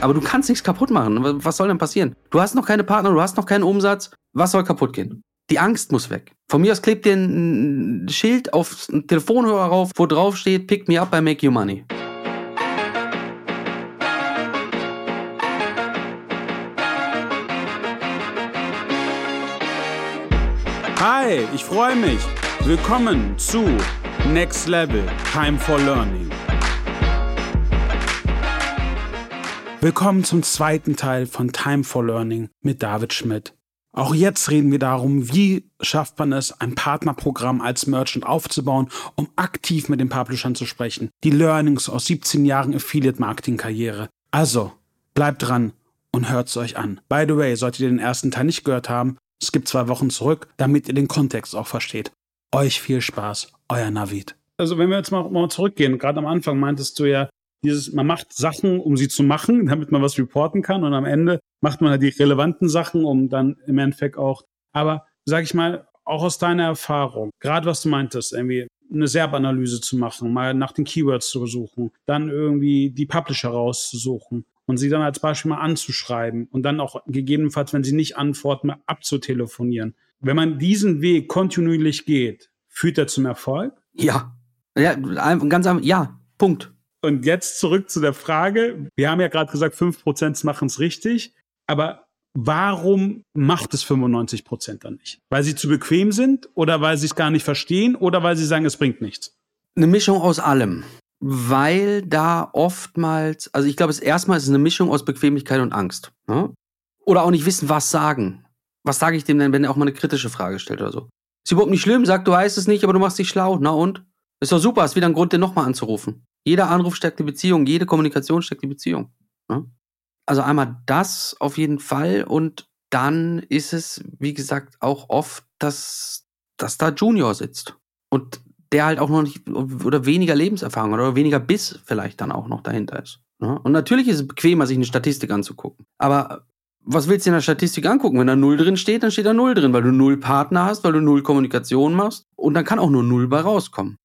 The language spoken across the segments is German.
Aber du kannst nichts kaputt machen. Was soll denn passieren? Du hast noch keine Partner, du hast noch keinen Umsatz. Was soll kaputt gehen? Die Angst muss weg. Von mir aus klebt dir ein Schild auf einen Telefonhörer rauf, wo drauf steht, pick me up, I make you money. Hi, ich freue mich. Willkommen zu Next Level Time for Learning. Willkommen zum zweiten Teil von Time for Learning mit David Schmidt. Auch jetzt reden wir darum, wie schafft man es, ein Partnerprogramm als Merchant aufzubauen, um aktiv mit den Publishern zu sprechen. Die Learnings aus 17 Jahren Affiliate Marketing Karriere. Also, bleibt dran und hört es euch an. By the way, solltet ihr den ersten Teil nicht gehört haben, es gibt zwei Wochen zurück, damit ihr den Kontext auch versteht. Euch viel Spaß, euer Navid. Also wenn wir jetzt mal, mal zurückgehen, gerade am Anfang meintest du ja, dieses, man macht Sachen, um sie zu machen, damit man was reporten kann und am Ende macht man halt die relevanten Sachen, um dann im Endeffekt auch, aber sag ich mal, auch aus deiner Erfahrung, gerade was du meintest, irgendwie eine SERP-Analyse zu machen, mal nach den Keywords zu suchen, dann irgendwie die Publisher rauszusuchen und sie dann als Beispiel mal anzuschreiben und dann auch gegebenenfalls, wenn sie nicht antworten, mal abzutelefonieren. Wenn man diesen Weg kontinuierlich geht, führt er zum Erfolg? Ja. Ja, ganz einfach, ja, Punkt. Und jetzt zurück zu der Frage. Wir haben ja gerade gesagt, 5% machen es richtig. Aber warum macht es 95% dann nicht? Weil sie zu bequem sind oder weil sie es gar nicht verstehen oder weil sie sagen, es bringt nichts? Eine Mischung aus allem. Weil da oftmals, also ich glaube, es erstmal ist eine Mischung aus Bequemlichkeit und Angst. Ne? Oder auch nicht wissen, was sagen. Was sage ich dem denn, wenn er auch mal eine kritische Frage stellt oder so? Ist überhaupt nicht schlimm, sagt, du weißt es nicht, aber du machst dich schlau. Na und? Ist doch super, ist wieder ein Grund, den nochmal anzurufen. Jeder Anruf stärkt die Beziehung, jede Kommunikation stärkt die Beziehung. Ne? Also einmal das auf jeden Fall und dann ist es, wie gesagt, auch oft, dass, dass da Junior sitzt und der halt auch noch nicht oder weniger Lebenserfahrung oder weniger Biss vielleicht dann auch noch dahinter ist. Ne? Und natürlich ist es bequemer, sich eine Statistik anzugucken. Aber was willst du in der Statistik angucken? Wenn da Null drin steht, dann steht da Null drin, weil du Null Partner hast, weil du Null Kommunikation machst und dann kann auch nur Null bei rauskommen.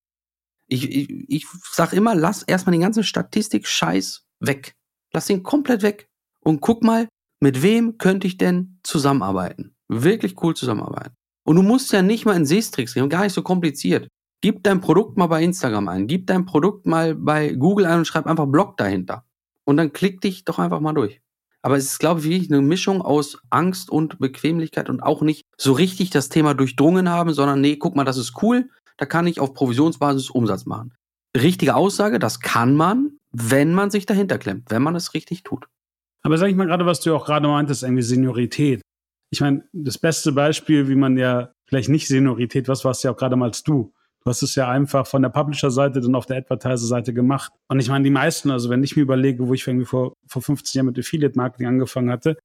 Ich, ich, ich sag immer, lass erstmal den ganzen Statistik-Scheiß weg. Lass ihn komplett weg. Und guck mal, mit wem könnte ich denn zusammenarbeiten? Wirklich cool zusammenarbeiten. Und du musst ja nicht mal in Seestricks gehen, gar nicht so kompliziert. Gib dein Produkt mal bei Instagram ein, gib dein Produkt mal bei Google ein und schreib einfach Blog dahinter. Und dann klick dich doch einfach mal durch. Aber es ist, glaube ich, wirklich eine Mischung aus Angst und Bequemlichkeit und auch nicht so richtig das Thema durchdrungen haben, sondern nee, guck mal, das ist cool da kann ich auf Provisionsbasis Umsatz machen. Richtige Aussage, das kann man, wenn man sich dahinter klemmt, wenn man es richtig tut. Aber sag ich mal gerade, was du auch gerade meintest, irgendwie Seniorität. Ich meine, das beste Beispiel, wie man ja vielleicht nicht Seniorität, was warst ja auch gerade mal du. Du hast es ja einfach von der Publisher-Seite dann auf der Advertiser-Seite gemacht. Und ich meine, die meisten, also wenn ich mir überlege, wo ich irgendwie vor, vor 15 Jahren mit Affiliate-Marketing angefangen hatte,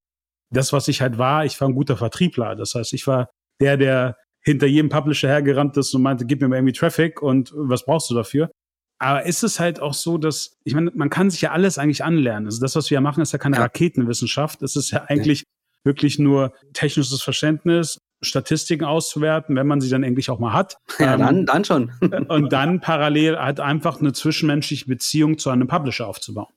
das, was ich halt war, ich war ein guter Vertriebler. Das heißt, ich war der, der hinter jedem Publisher hergerannt ist und meinte, gib mir mal irgendwie Traffic und was brauchst du dafür? Aber ist es halt auch so, dass, ich meine, man kann sich ja alles eigentlich anlernen. Also das, was wir ja machen, ist ja keine ja. Raketenwissenschaft. Es ist ja eigentlich ja. wirklich nur technisches Verständnis, Statistiken auszuwerten, wenn man sie dann endlich auch mal hat. Ja, ähm, dann, dann schon. und dann parallel halt einfach eine zwischenmenschliche Beziehung zu einem Publisher aufzubauen.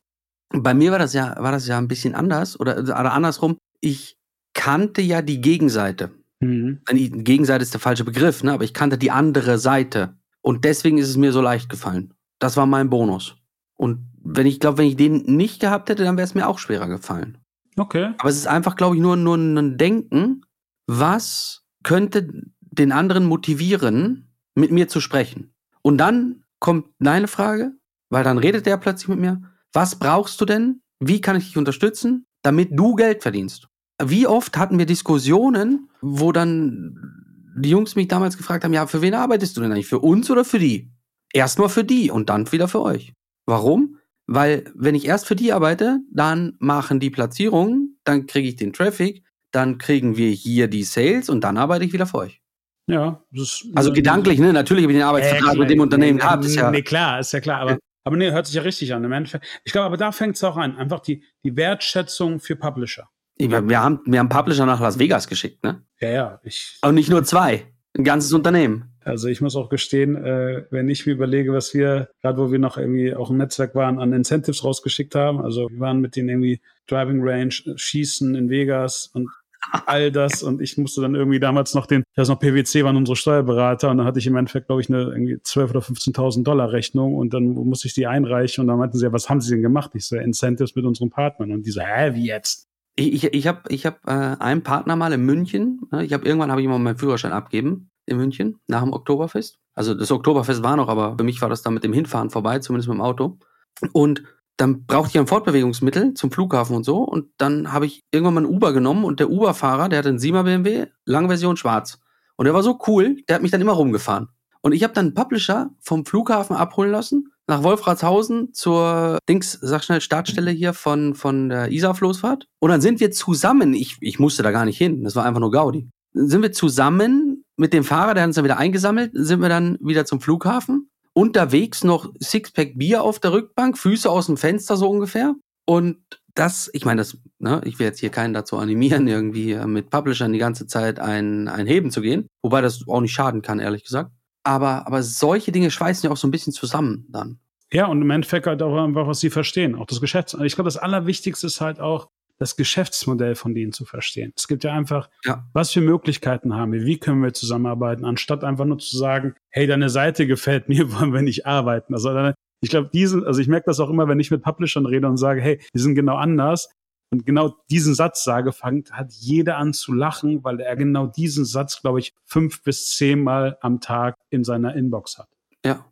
Bei mir war das ja, war das ja ein bisschen anders oder, oder andersrum. Ich kannte ja die Gegenseite. Mhm. Gegenseite ist der falsche Begriff, ne? aber ich kannte die andere Seite. Und deswegen ist es mir so leicht gefallen. Das war mein Bonus. Und wenn ich glaube, wenn ich den nicht gehabt hätte, dann wäre es mir auch schwerer gefallen. Okay. Aber es ist einfach, glaube ich, nur, nur ein Denken, was könnte den anderen motivieren, mit mir zu sprechen. Und dann kommt deine Frage, weil dann redet der plötzlich mit mir. Was brauchst du denn? Wie kann ich dich unterstützen, damit du Geld verdienst? Wie oft hatten wir Diskussionen, wo dann die Jungs mich damals gefragt haben, ja, für wen arbeitest du denn eigentlich? Für uns oder für die? Erstmal für die und dann wieder für euch. Warum? Weil wenn ich erst für die arbeite, dann machen die Platzierungen, dann kriege ich den Traffic, dann kriegen wir hier die Sales und dann arbeite ich wieder für euch. Ja, ist, also gedanklich, ne? Natürlich habe ich den Arbeitsvertrag äh, mit dem Unternehmen nee, gehabt. Ist ja, nee, klar, ist ja klar, aber, aber nee, hört sich ja richtig an. Im Endeffekt. Ich glaube, aber da fängt es auch an. Einfach die, die Wertschätzung für Publisher. Wir haben, wir haben Publisher nach Las Vegas geschickt, ne? Ja, ja. Ich, Und nicht nur zwei. Ein ganzes Unternehmen. Also ich muss auch gestehen, äh, wenn ich mir überlege, was wir, gerade wo wir noch irgendwie auch im Netzwerk waren, an Incentives rausgeschickt haben. Also wir waren mit denen irgendwie Driving Range, Schießen in Vegas und all das und ich musste dann irgendwie damals noch den, ich weiß noch, PwC waren unsere Steuerberater und dann hatte ich im Endeffekt, glaube ich, eine irgendwie 12.000 oder 15.000 Dollar Rechnung und dann musste ich die einreichen und dann meinten sie, ja, was haben sie denn gemacht? Ich so, Incentives mit unseren Partnern und die so, hä, wie jetzt? Ich, ich, ich habe ich hab, äh, einen Partner mal in München, ne? ich habe irgendwann habe ich mal meinen Führerschein abgeben in München nach dem Oktoberfest. Also das Oktoberfest war noch, aber für mich war das dann mit dem Hinfahren vorbei, zumindest mit dem Auto. Und dann brauchte ich ein Fortbewegungsmittel zum Flughafen und so. Und dann habe ich irgendwann mal ein Uber genommen und der Uber-Fahrer, der hatte einen 7er BMW, lange Version schwarz. Und der war so cool, der hat mich dann immer rumgefahren. Und ich habe dann einen Publisher vom Flughafen abholen lassen, nach Wolfratshausen zur Dings, sag schnell, Startstelle hier von, von der Isar-Floßfahrt. Und dann sind wir zusammen, ich, ich musste da gar nicht hin, das war einfach nur Gaudi. Sind wir zusammen mit dem Fahrer, der hat uns dann wieder eingesammelt, sind wir dann wieder zum Flughafen unterwegs noch Sixpack Bier auf der Rückbank, Füße aus dem Fenster so ungefähr. Und das, ich meine, das, ne, ich will jetzt hier keinen dazu animieren, irgendwie äh, mit Publishern die ganze Zeit ein, ein Heben zu gehen, wobei das auch nicht schaden kann, ehrlich gesagt. Aber, aber solche Dinge schweißen ja auch so ein bisschen zusammen dann. Ja, und im Endeffekt halt auch einfach, was sie verstehen, auch das Geschäft. Ich glaube, das Allerwichtigste ist halt auch, das Geschäftsmodell von denen zu verstehen. Es gibt ja einfach, ja. was für Möglichkeiten haben wir, wie können wir zusammenarbeiten, anstatt einfach nur zu sagen, hey, deine Seite gefällt mir, wollen wir nicht arbeiten. Also ich glaube, diesen, also ich merke das auch immer, wenn ich mit Publishern rede und sage, hey, die sind genau anders. Und genau diesen Satz sage, fängt, hat jeder an zu lachen, weil er genau diesen Satz, glaube ich, fünf bis zehnmal am Tag in seiner Inbox hat. Ja.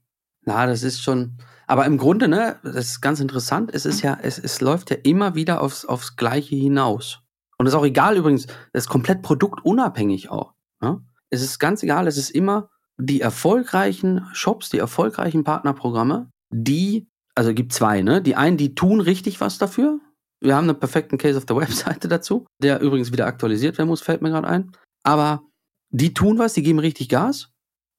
Na, das ist schon, aber im Grunde, ne, das ist ganz interessant, es ist ja, es, es läuft ja immer wieder aufs, aufs Gleiche hinaus. Und das ist auch egal übrigens, das ist komplett produktunabhängig auch. Ne? Es ist ganz egal, es ist immer die erfolgreichen Shops, die erfolgreichen Partnerprogramme, die, also gibt zwei, ne? Die einen, die tun richtig was dafür. Wir haben einen perfekten Case auf der Webseite dazu, der übrigens wieder aktualisiert werden muss, fällt mir gerade ein. Aber die tun was, die geben richtig Gas.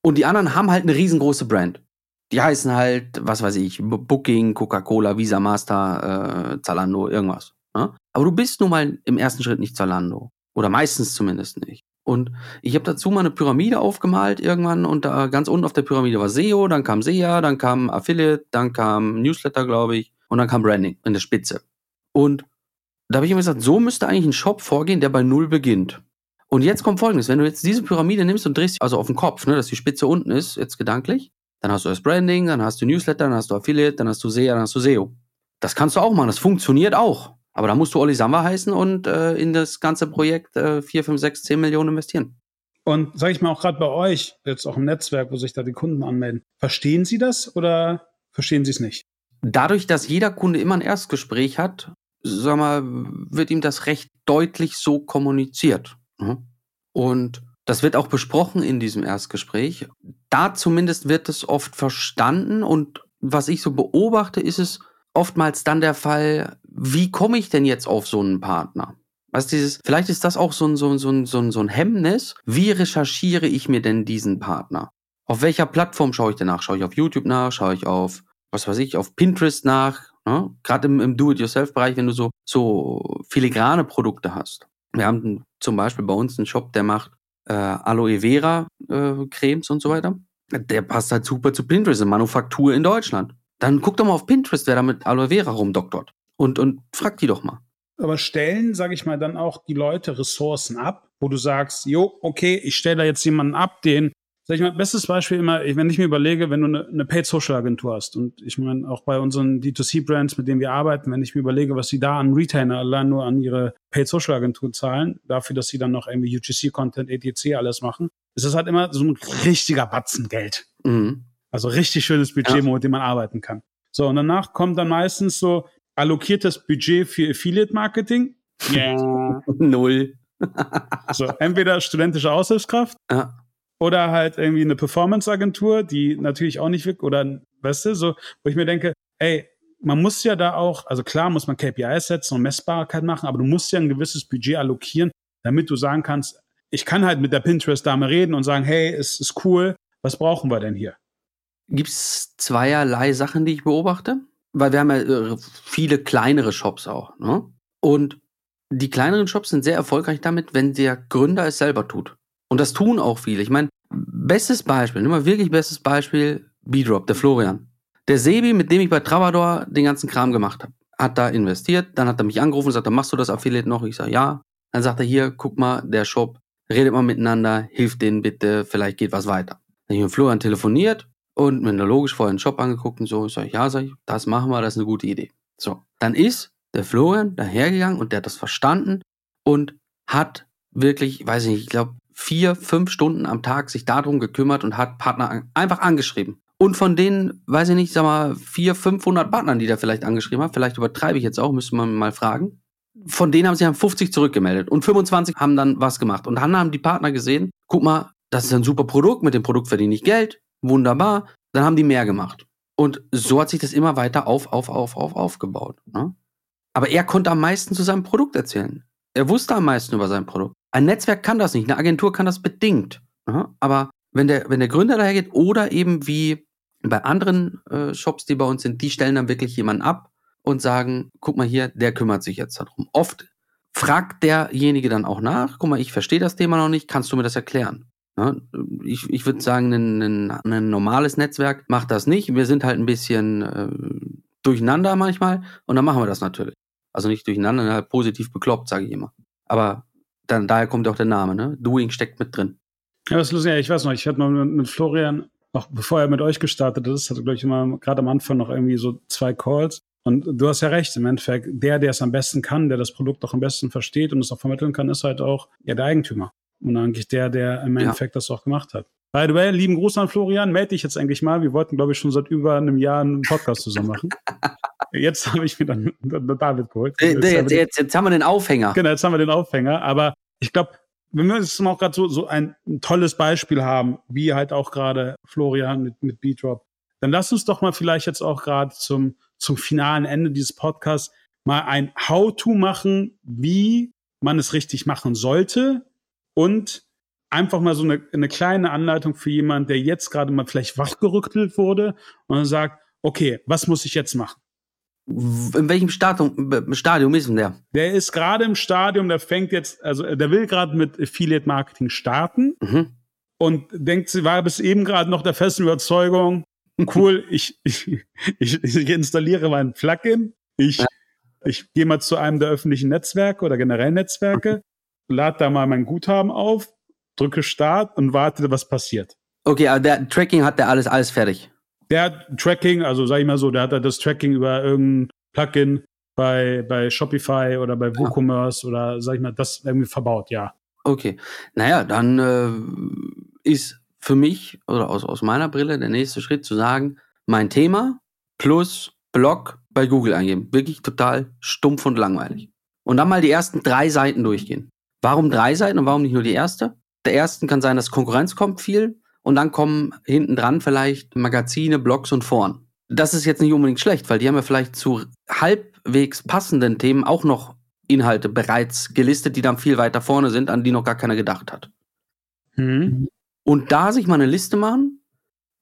Und die anderen haben halt eine riesengroße Brand. Die heißen halt, was weiß ich, Booking, Coca-Cola, Visa Master, äh, Zalando, irgendwas. Ne? Aber du bist nun mal im ersten Schritt nicht Zalando. Oder meistens zumindest nicht. Und ich habe dazu mal eine Pyramide aufgemalt irgendwann und da ganz unten auf der Pyramide war SEO, dann kam SEA, dann kam Affiliate, dann kam Newsletter, glaube ich, und dann kam Branding in der Spitze. Und da habe ich immer gesagt, so müsste eigentlich ein Shop vorgehen, der bei Null beginnt. Und jetzt kommt folgendes, wenn du jetzt diese Pyramide nimmst und drehst, also auf den Kopf, ne, dass die Spitze unten ist, jetzt gedanklich, dann hast du das Branding, dann hast du Newsletter, dann hast du Affiliate, dann hast du SEA, dann hast du SEO. Das kannst du auch machen, das funktioniert auch. Aber da musst du Olli Samba heißen und äh, in das ganze Projekt äh, 4, 5, 6, 10 Millionen investieren. Und sage ich mal auch gerade bei euch, jetzt auch im Netzwerk, wo sich da die Kunden anmelden, verstehen Sie das oder verstehen Sie es nicht? Dadurch, dass jeder Kunde immer ein Erstgespräch hat, sag mal, wird ihm das recht deutlich so kommuniziert. Mhm. Und das wird auch besprochen in diesem Erstgespräch. Da zumindest wird es oft verstanden und was ich so beobachte, ist es oftmals dann der Fall, wie komme ich denn jetzt auf so einen Partner? Was dieses, vielleicht ist das auch so, ein, so, ein, so, ein, so ein Hemmnis. Wie recherchiere ich mir denn diesen Partner? Auf welcher Plattform schaue ich denn nach? Schaue ich auf YouTube nach? Schaue ich auf, was weiß ich, auf Pinterest nach? Ne? Gerade im, im Do-it-yourself-Bereich, wenn du so, so filigrane Produkte hast. Wir haben zum Beispiel bei uns einen Shop, der macht äh, Aloe Vera äh, Cremes und so weiter. Der passt halt super zu Pinterest, eine Manufaktur in Deutschland. Dann guck doch mal auf Pinterest, wer da mit Aloe Vera rumdoktort. Und, und frag die doch mal. Aber stellen, sage ich mal, dann auch die Leute Ressourcen ab, wo du sagst, jo, okay, ich stelle da jetzt jemanden ab, den Sag ich mal, bestes Beispiel immer, wenn ich mir überlege, wenn du eine, eine Paid Social Agentur hast und ich meine auch bei unseren D2C Brands, mit denen wir arbeiten, wenn ich mir überlege, was sie da an Retainer allein nur an ihre Paid Social Agentur zahlen, dafür, dass sie dann noch irgendwie UGC Content, ETC alles machen, ist das halt immer so ein richtiger Batzen Geld. Mhm. Also richtig schönes Budget, ja. mit dem man arbeiten kann. So, und danach kommt dann meistens so allokiertes Budget für Affiliate Marketing. Yeah. Null. so, entweder studentische Aushilfskraft. Ja oder halt irgendwie eine Performance-Agentur, die natürlich auch nicht wirkt, oder, weißt du, so, wo ich mir denke, ey, man muss ja da auch, also klar muss man KPIs setzen und Messbarkeit machen, aber du musst ja ein gewisses Budget allokieren, damit du sagen kannst, ich kann halt mit der Pinterest-Dame reden und sagen, hey, es ist cool, was brauchen wir denn hier? Gibt es zweierlei Sachen, die ich beobachte? Weil wir haben ja äh, viele kleinere Shops auch. Ne? Und die kleineren Shops sind sehr erfolgreich damit, wenn der Gründer es selber tut. Und das tun auch viele. Ich meine, bestes Beispiel, nimm mal wirklich bestes Beispiel, B-Drop, der Florian. Der Sebi, mit dem ich bei Travador den ganzen Kram gemacht habe, hat da investiert, dann hat er mich angerufen und sagt, machst du das Affiliate noch? Ich sage, ja. Dann sagt er, hier, guck mal, der Shop, redet mal miteinander, hilft denen bitte, vielleicht geht was weiter. Dann habe ich mit Florian telefoniert und mir logisch vorher den Shop angeguckt und so. Ich sage, ja, sag ich, das machen wir, das ist eine gute Idee. So, dann ist der Florian dahergegangen und der hat das verstanden und hat wirklich, weiß ich nicht, ich glaube, vier, fünf Stunden am Tag sich darum gekümmert und hat Partner einfach angeschrieben. Und von denen, weiß ich nicht, sag mal, vier, 500 Partnern, die der vielleicht angeschrieben hat, vielleicht übertreibe ich jetzt auch, müsste man mal fragen. Von denen haben sich 50 zurückgemeldet und 25 haben dann was gemacht. Und dann haben die Partner gesehen, guck mal, das ist ein super Produkt, mit dem Produkt verdiene ich Geld, wunderbar. Dann haben die mehr gemacht. Und so hat sich das immer weiter auf, auf, auf, auf, aufgebaut. Ne? Aber er konnte am meisten zu seinem Produkt erzählen. Er wusste am meisten über sein Produkt. Ein Netzwerk kann das nicht, eine Agentur kann das bedingt. Ne? Aber wenn der, wenn der Gründer dahergeht oder eben wie bei anderen äh, Shops, die bei uns sind, die stellen dann wirklich jemanden ab und sagen, guck mal hier, der kümmert sich jetzt darum. Oft fragt derjenige dann auch nach, guck mal, ich verstehe das Thema noch nicht, kannst du mir das erklären? Ja, ich ich würde sagen, ein, ein, ein, normales Netzwerk macht das nicht. Wir sind halt ein bisschen äh, durcheinander manchmal und dann machen wir das natürlich. Also nicht durcheinander, halt positiv bekloppt, sage ich immer. Aber dann, daher kommt auch der Name, ne? Doing steckt mit drin. Ja, das ist lustig. Ich weiß noch, ich hatte mal mit, Florian auch bevor er mit euch gestartet ist, hatte, glaube ich, immer gerade am Anfang noch irgendwie so zwei Calls. Und du hast ja recht, im Endeffekt, der, der es am besten kann, der das Produkt auch am besten versteht und es auch vermitteln kann, ist halt auch ja, der Eigentümer. Und eigentlich der, der im Endeffekt ja. das auch gemacht hat. By the way, lieben Gruß an Florian, melde dich jetzt eigentlich mal. Wir wollten, glaube ich, schon seit über einem Jahr einen Podcast zusammen machen. jetzt habe ich mir dann, dann David geholt. Jetzt, jetzt, jetzt, jetzt haben wir den Aufhänger. Genau, jetzt haben wir den Aufhänger. Aber ich glaube, wenn wir jetzt mal auch gerade so, so ein, ein, tolles Beispiel haben, wie halt auch gerade Florian mit, mit B-Drop, dann lass uns doch mal vielleicht jetzt auch gerade zum, zum finalen Ende dieses Podcasts mal ein How-To machen, wie man es richtig machen sollte und einfach mal so eine, eine kleine Anleitung für jemanden, der jetzt gerade mal vielleicht wachgerückelt wurde und dann sagt, okay, was muss ich jetzt machen? In welchem Stadium, Stadium ist denn der? Der ist gerade im Stadium, der fängt jetzt, also der will gerade mit Affiliate Marketing starten mhm. und denkt, sie war bis eben gerade noch der festen Überzeugung, cool, ich, ich, ich, ich installiere mein Plugin, ich, ja. ich gehe mal zu einem der öffentlichen Netzwerke oder generell Netzwerke, lade da mal mein Guthaben auf, drücke Start und warte, was passiert. Okay, aber der Tracking hat der alles, alles fertig. Der hat Tracking, also sag ich mal so, der hat das Tracking über irgendein Plugin bei, bei Shopify oder bei WooCommerce ja. oder sag ich mal, das irgendwie verbaut, ja. Okay. Naja, dann äh, ist für mich oder aus, aus meiner Brille der nächste Schritt zu sagen, mein Thema plus Blog bei Google eingeben. Wirklich total stumpf und langweilig. Und dann mal die ersten drei Seiten durchgehen. Warum drei Seiten und warum nicht nur die erste? Der ersten kann sein, dass Konkurrenz kommt viel und dann kommen hinten dran vielleicht Magazine, Blogs und Foren. Das ist jetzt nicht unbedingt schlecht, weil die haben ja vielleicht zu halbwegs passenden Themen auch noch Inhalte bereits gelistet, die dann viel weiter vorne sind, an die noch gar keiner gedacht hat. Mhm. Und da sich mal eine Liste machen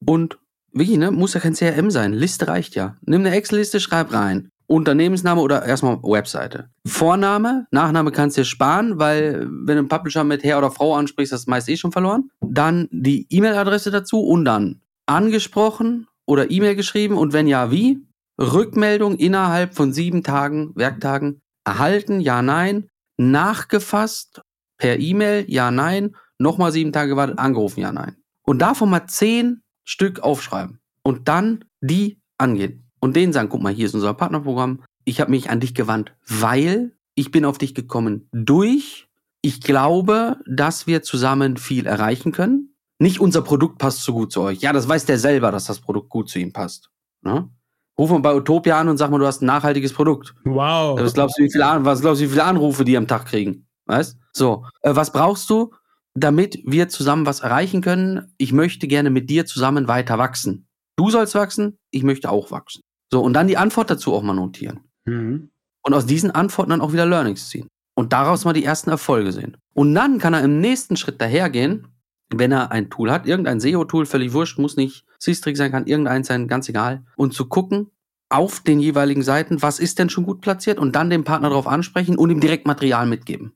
und wie, ne, muss ja kein CRM sein. Liste reicht ja. Nimm eine Excel-Liste, schreib rein. Unternehmensname oder erstmal Webseite. Vorname, Nachname kannst du dir sparen, weil wenn du einen Publisher mit Herr oder Frau ansprichst, du meist eh schon verloren. Dann die E-Mail-Adresse dazu und dann angesprochen oder E-Mail geschrieben und wenn ja, wie? Rückmeldung innerhalb von sieben Tagen, Werktagen erhalten, ja, nein. Nachgefasst per E-Mail, ja, nein. Nochmal sieben Tage gewartet, angerufen, ja, nein. Und davon mal zehn Stück aufschreiben und dann die angehen und denen sagen, guck mal, hier ist unser Partnerprogramm. Ich habe mich an dich gewandt, weil ich bin auf dich gekommen durch. Ich glaube, dass wir zusammen viel erreichen können. Nicht unser Produkt passt so gut zu euch. Ja, das weiß der selber, dass das Produkt gut zu ihm passt. Ne? Ruf mal bei Utopia an und sag mal, du hast ein nachhaltiges Produkt. Wow. Was glaubst du, wie viele, was glaubst du, wie viele Anrufe die am Tag kriegen? Weißt? So. Äh, was brauchst du, damit wir zusammen was erreichen können? Ich möchte gerne mit dir zusammen weiter wachsen. Du sollst wachsen, ich möchte auch wachsen. So, und dann die Antwort dazu auch mal notieren. Mhm. Und aus diesen Antworten dann auch wieder Learnings ziehen. Und daraus mal die ersten Erfolge sehen. Und dann kann er im nächsten Schritt dahergehen, wenn er ein Tool hat, irgendein SEO-Tool, völlig wurscht, muss nicht Systrix sein, kann irgendein sein, ganz egal. Und zu gucken, auf den jeweiligen Seiten, was ist denn schon gut platziert und dann den Partner darauf ansprechen und ihm direkt Material mitgeben.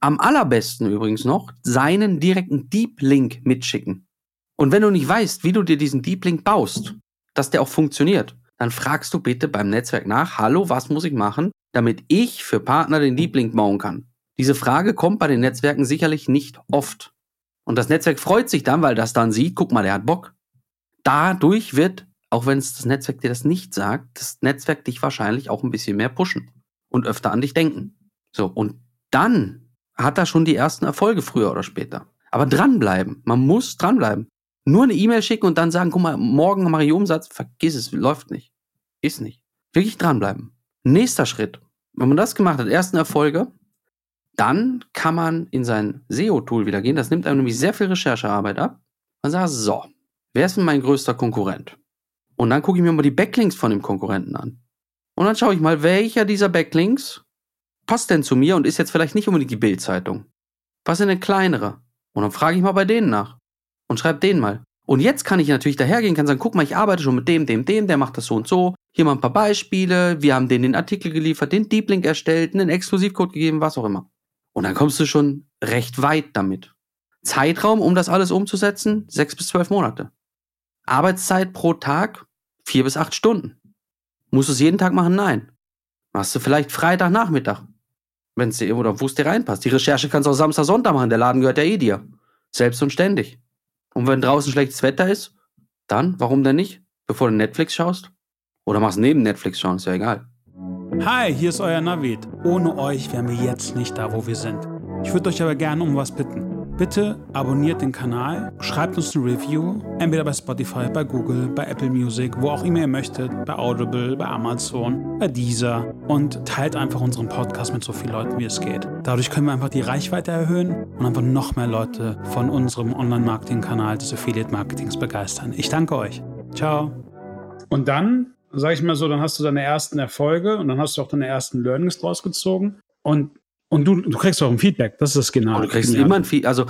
Am allerbesten übrigens noch seinen direkten Deep Link mitschicken Und wenn du nicht weißt, wie du dir diesen Deep Link baust, dass der auch funktioniert, dann fragst du bitte beim Netzwerk nach, hallo, was muss ich machen, damit ich für Partner den Deep Link bauen kann? Diese Frage kommt bei den Netzwerken sicherlich nicht oft. Und das Netzwerk freut sich dann, weil das dann sieht, guck mal, der hat Bock. Dadurch wird, auch wenn es das Netzwerk dir das nicht sagt, das Netzwerk dich wahrscheinlich auch ein bisschen mehr pushen und öfter an dich denken. So, und dann hat er schon die ersten Erfolge früher oder später. Aber dranbleiben. Man muss dranbleiben. Nur eine E-Mail schicken und dann sagen, guck mal, morgen mache ich Umsatz, vergiss es, läuft nicht. Ist nicht. Wirklich dranbleiben. Nächster Schritt. Wenn man das gemacht hat, ersten Erfolge, dann kann man in sein SEO-Tool wieder gehen. Das nimmt einem nämlich sehr viel Recherchearbeit ab. Man sagt, so, wer ist denn mein größter Konkurrent? Und dann gucke ich mir mal die Backlinks von dem Konkurrenten an. Und dann schaue ich mal, welcher dieser Backlinks passt denn zu mir und ist jetzt vielleicht nicht unbedingt die Bildzeitung. Was sind denn kleinere? Und dann frage ich mal bei denen nach und schreibe denen mal. Und jetzt kann ich natürlich dahergehen, kann sagen, guck mal, ich arbeite schon mit dem, dem, dem, der macht das so und so. Hier mal ein paar Beispiele. Wir haben denen den Artikel geliefert, den Deep Link erstellt, einen Exklusivcode gegeben, was auch immer. Und dann kommst du schon recht weit damit. Zeitraum, um das alles umzusetzen, sechs bis zwölf Monate. Arbeitszeit pro Tag, vier bis acht Stunden. Musst du es jeden Tag machen? Nein. Machst du vielleicht Freitagnachmittag, wenn es dir oder wo es dir reinpasst. Die Recherche kannst du auch Samstag, Sonntag machen. Der Laden gehört ja eh dir. Selbst und ständig. Und wenn draußen schlechtes Wetter ist, dann, warum denn nicht? Bevor du Netflix schaust? Oder machst neben Netflix schauen, ist ja egal. Hi, hier ist euer Navid. Ohne euch wären wir jetzt nicht da, wo wir sind. Ich würde euch aber gerne um was bitten. Bitte abonniert den Kanal, schreibt uns eine Review, entweder bei Spotify, bei Google, bei Apple Music, wo auch immer ihr möchtet, bei Audible, bei Amazon, bei Deezer und teilt einfach unseren Podcast mit so vielen Leuten, wie es geht. Dadurch können wir einfach die Reichweite erhöhen und einfach noch mehr Leute von unserem Online-Marketing-Kanal des Affiliate-Marketings begeistern. Ich danke euch. Ciao. Und dann, sag ich mal so, dann hast du deine ersten Erfolge und dann hast du auch deine ersten Learnings draus gezogen und und du, du kriegst auch ein Feedback, das ist das genau. du kriegst immer ein Feedback. Also,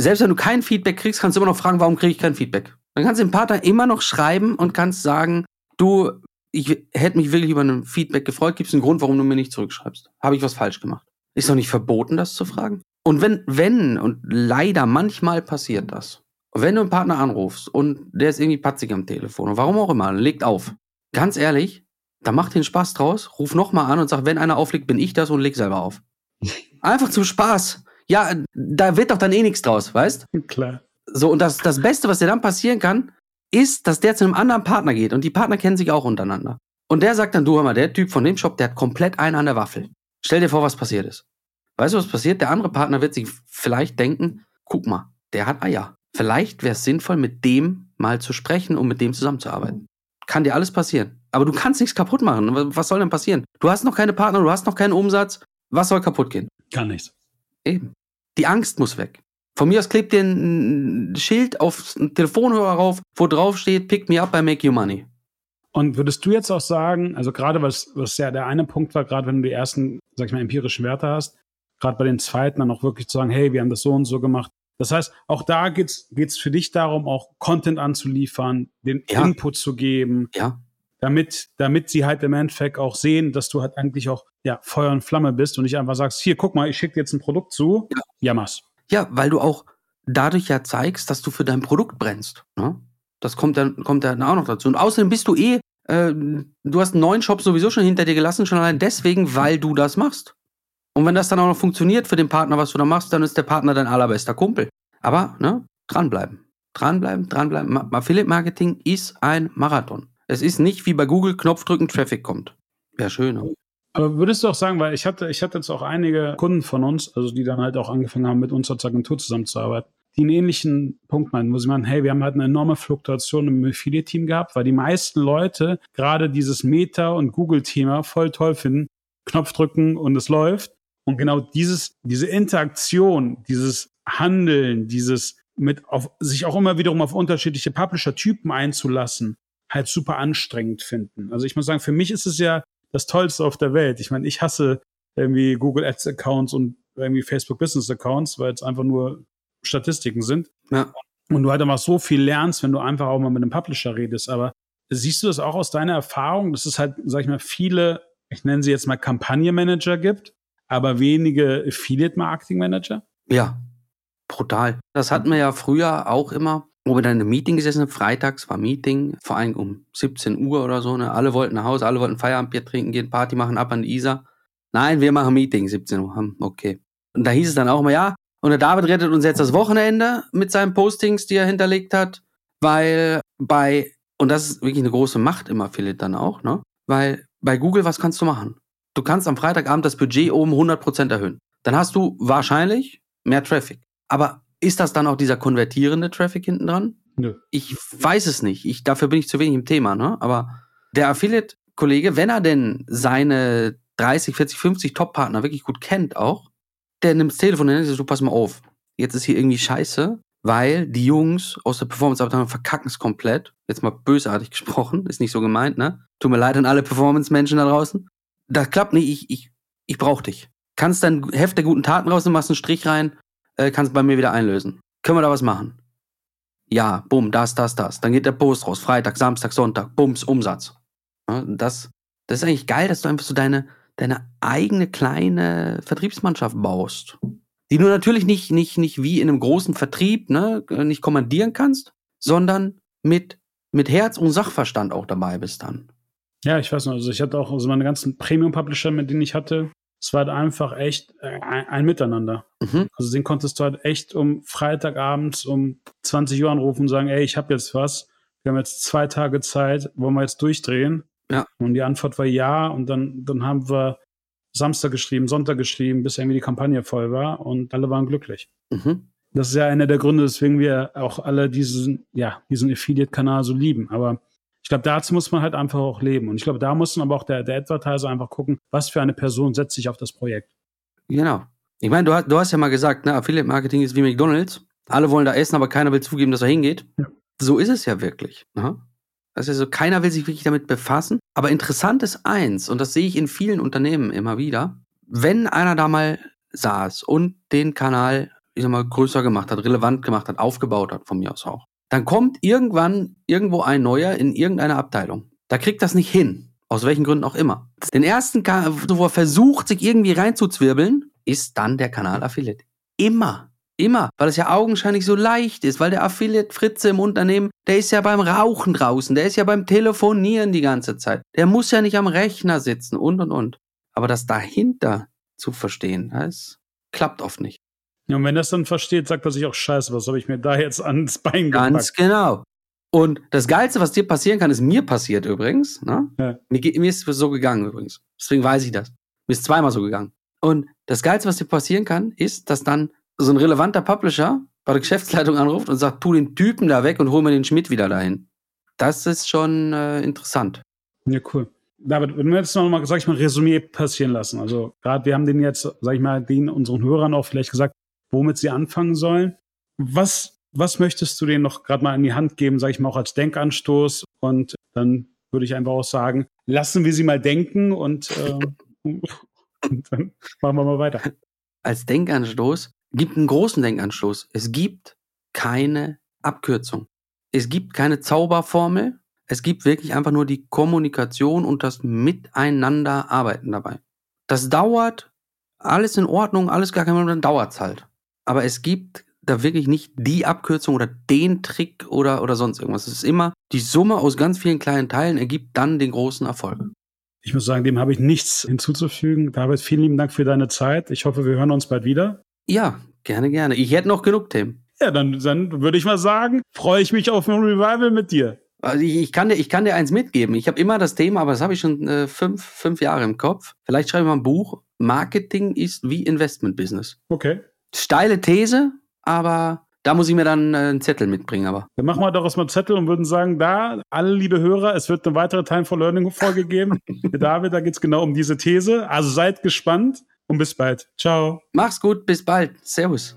selbst wenn du kein Feedback kriegst, kannst du immer noch fragen, warum kriege ich kein Feedback? Dann kannst du dem Partner immer noch schreiben und kannst sagen, du, ich hätte mich wirklich über ein Feedback gefreut. Gibt es einen Grund, warum du mir nicht zurückschreibst? Habe ich was falsch gemacht? Ist doch nicht verboten, das zu fragen. Und wenn, wenn, und leider manchmal passiert das, wenn du einen Partner anrufst und der ist irgendwie patzig am Telefon und warum auch immer, legt auf. Ganz ehrlich, da macht den Spaß draus, ruf nochmal an und sag, wenn einer auflegt, bin ich das und leg selber auf. Einfach zum Spaß. Ja, da wird doch dann eh nichts draus, weißt? Klar. So, und das, das Beste, was dir dann passieren kann, ist, dass der zu einem anderen Partner geht. Und die Partner kennen sich auch untereinander. Und der sagt dann, du hör mal, der Typ von dem Shop, der hat komplett einen an der Waffel. Stell dir vor, was passiert ist. Weißt du, was passiert? Der andere Partner wird sich vielleicht denken, guck mal, der hat Eier. Vielleicht wäre es sinnvoll, mit dem mal zu sprechen und mit dem zusammenzuarbeiten. Kann dir alles passieren. Aber du kannst nichts kaputt machen. Was soll denn passieren? Du hast noch keine Partner, du hast noch keinen Umsatz. Was soll kaputt gehen? Gar nichts. Eben. Die Angst muss weg. Von mir aus klebt dir ein Schild auf einen Telefonhörer rauf, wo drauf steht, pick me up, I make you money. Und würdest du jetzt auch sagen, also gerade was, was ja der eine Punkt war, gerade wenn du die ersten, sag ich mal, empirischen Werte hast, gerade bei den zweiten dann auch wirklich zu sagen, hey, wir haben das so und so gemacht. Das heißt, auch da geht's geht's für dich darum, auch Content anzuliefern, den ja. Input zu geben. Ja damit, damit sie halt im Endeffekt auch sehen, dass du halt eigentlich auch ja, Feuer und Flamme bist und nicht einfach sagst, hier, guck mal, ich schicke dir jetzt ein Produkt zu, ja, ja mach's. Ja, weil du auch dadurch ja zeigst, dass du für dein Produkt brennst. Ne? Das kommt dann, kommt dann auch noch dazu. Und außerdem bist du eh, äh, du hast einen neuen Shop sowieso schon hinter dir gelassen, schon allein deswegen, weil du das machst. Und wenn das dann auch noch funktioniert für den Partner, was du da machst, dann ist der Partner dein allerbester Kumpel. Aber, ne, dranbleiben. Dranbleiben, dranbleiben. Affiliate Marketing ist ein Marathon. Es ist nicht wie bei Google Knopf drücken, Traffic kommt. Wäre schöner. Aber würdest du auch sagen, weil ich hatte, ich hatte jetzt auch einige Kunden von uns, also die dann halt auch angefangen haben, mit uns als Agentur zusammenzuarbeiten, die einen ähnlichen Punkt meinen, wo sie meinen, hey, wir haben halt eine enorme Fluktuation im Affiliate-Team gehabt, weil die meisten Leute gerade dieses Meta- und Google-Thema voll toll finden, Knopf drücken und es läuft. Und genau dieses, diese Interaktion, dieses Handeln, dieses mit auf, sich auch immer wiederum auf unterschiedliche Publisher-Typen einzulassen, halt super anstrengend finden. Also ich muss sagen, für mich ist es ja das Tollste auf der Welt. Ich meine, ich hasse irgendwie Google Ads Accounts und irgendwie Facebook Business Accounts, weil es einfach nur Statistiken sind. Ja. Und du halt immer so viel lernst, wenn du einfach auch mal mit einem Publisher redest. Aber siehst du das auch aus deiner Erfahrung, dass es halt, sag ich mal, viele, ich nenne sie jetzt mal Kampagnenmanager gibt, aber wenige Affiliate Marketing Manager? Ja, brutal. Das hatten wir ja früher auch immer wo wir dann in einem Meeting gesessen haben, freitags war Meeting, vor allem um 17 Uhr oder so, ne? Alle wollten nach Hause, alle wollten Feierabendbier trinken, gehen, Party machen, ab an die Isar. Nein, wir machen Meeting, 17 Uhr. Hm, okay. Und da hieß es dann auch immer, ja, und der David rettet uns jetzt das Wochenende mit seinen Postings, die er hinterlegt hat, weil bei, und das ist wirklich eine große Macht im Affiliate dann auch, ne? Weil bei Google, was kannst du machen? Du kannst am Freitagabend das Budget oben 100% erhöhen. Dann hast du wahrscheinlich mehr Traffic. Aber ist das dann auch dieser konvertierende Traffic hinten dran? Nö. Ich weiß es nicht. Ich, dafür bin ich zu wenig im Thema, ne? Aber der Affiliate-Kollege, wenn er denn seine 30, 40, 50 Top-Partner wirklich gut kennt auch, der nimmt das Telefon und sagt, du pass mal auf. Jetzt ist hier irgendwie scheiße, weil die Jungs aus der Performance-Abteilung verkacken es komplett. Jetzt mal bösartig gesprochen, ist nicht so gemeint, ne? Tut mir leid an alle Performance-Menschen da draußen. Das klappt nicht, ich, ich, ich brauch dich. Kannst dein Heft der guten Taten rausnehmen, machst einen Strich rein, äh, kannst bei mir wieder einlösen. Können wir da was machen? Ja, bumm, das, das, das. Dann geht der Post raus. Freitag, Samstag, Sonntag, bums, Umsatz. Das, das ist eigentlich geil, dass du einfach so deine, deine eigene kleine Vertriebsmannschaft baust. Die du natürlich nicht, nicht, nicht wie in einem großen Vertrieb, ne, nicht kommandieren kannst, sondern mit, mit Herz und Sachverstand auch dabei bist dann. Ja, ich weiß noch, also ich hatte auch also meine ganzen Premium-Publisher, mit denen ich hatte, es war halt einfach echt äh, ein, ein Miteinander. Mhm. Also den konntest du halt echt um Freitagabends um 20 Uhr anrufen und sagen, ey, ich habe jetzt was. Wir haben jetzt zwei Tage Zeit, wollen wir jetzt durchdrehen? Ja. Und die Antwort war ja. Und dann, dann haben wir Samstag geschrieben, Sonntag geschrieben, bis irgendwie die Kampagne voll war und alle waren glücklich. Mhm. Das ist ja einer der Gründe, weswegen wir auch alle diesen, ja, diesen Affiliate-Kanal so lieben. Aber ich glaube, dazu muss man halt einfach auch leben. Und ich glaube, da muss man aber auch der, der Advertiser einfach gucken, was für eine Person setzt sich auf das Projekt. Genau. Ich meine, du, du hast ja mal gesagt, ne, Affiliate Marketing ist wie McDonalds. Alle wollen da essen, aber keiner will zugeben, dass er hingeht. Ja. So ist es ja wirklich. Ne? Das ist so, keiner will sich wirklich damit befassen. Aber interessant ist eins, und das sehe ich in vielen Unternehmen immer wieder, wenn einer da mal saß und den Kanal, ich sag mal, größer gemacht hat, relevant gemacht hat, aufgebaut hat, von mir aus auch, dann kommt irgendwann irgendwo ein neuer in irgendeiner Abteilung. Da kriegt das nicht hin. Aus welchen Gründen auch immer. Den ersten, wo er versucht, sich irgendwie reinzuzwirbeln, ist dann der Kanal Affiliate. Immer. Immer. Weil es ja augenscheinlich so leicht ist, weil der Affiliate Fritze im Unternehmen, der ist ja beim Rauchen draußen, der ist ja beim Telefonieren die ganze Zeit. Der muss ja nicht am Rechner sitzen und und und. Aber das dahinter zu verstehen, das klappt oft nicht. Ja, und wenn das dann versteht, sagt er sich auch, scheiße, was habe ich mir da jetzt ans Bein gepackt? Ganz genau. Und das Geilste, was dir passieren kann, ist mir passiert übrigens. Ne? Ja. Mir, mir, ist es so gegangen übrigens. Deswegen weiß ich das. Mir ist zweimal so gegangen. Und das Geilste, was dir passieren kann, ist, dass dann so ein relevanter Publisher bei der Geschäftsleitung anruft und sagt, tu den Typen da weg und hol mir den Schmidt wieder dahin. Das ist schon äh, interessant. Ja, cool. David, wenn wir jetzt noch mal, sag ich mal, Resümee passieren lassen. Also gerade wir haben den jetzt, sag ich mal, den unseren Hörern auch vielleicht gesagt, womit sie anfangen sollen. Was, was möchtest du denen noch gerade mal in die Hand geben, sage ich mal auch als Denkanstoß? Und dann würde ich einfach auch sagen, lassen wir sie mal denken und, äh, und dann machen wir mal weiter. Als Denkanstoß gibt einen großen Denkanstoß. Es gibt keine Abkürzung. Es gibt keine Zauberformel. Es gibt wirklich einfach nur die Kommunikation und das Miteinander arbeiten dabei. Das dauert, alles in Ordnung, alles gar kein Problem, dann dauert es halt aber es gibt da wirklich nicht die Abkürzung oder den Trick oder, oder sonst irgendwas. Es ist immer die Summe aus ganz vielen kleinen Teilen ergibt dann den großen Erfolg. Ich muss sagen, dem habe ich nichts hinzuzufügen. David, vielen lieben Dank für deine Zeit. Ich hoffe, wir hören uns bald wieder. Ja, gerne, gerne. Ich hätte noch genug Themen. Ja, dann, dann würde ich mal sagen, freue ich mich auf ein Revival mit dir. Also ich, ich, kann dir, ich kann dir eins mitgeben. Ich habe immer das Thema, aber das habe ich schon äh, fünf, fünf Jahre im Kopf. Vielleicht schreibe ich mal ein Buch. Marketing ist wie Investment-Business. Okay. Steile These, aber da muss ich mir dann äh, einen Zettel mitbringen, aber. Dann machen wir daraus mal einen Zettel und würden sagen, da, alle liebe Hörer, es wird eine weitere Time for Learning Folge geben. David, da geht es genau um diese These. Also seid gespannt und bis bald. Ciao. Mach's gut, bis bald. Servus.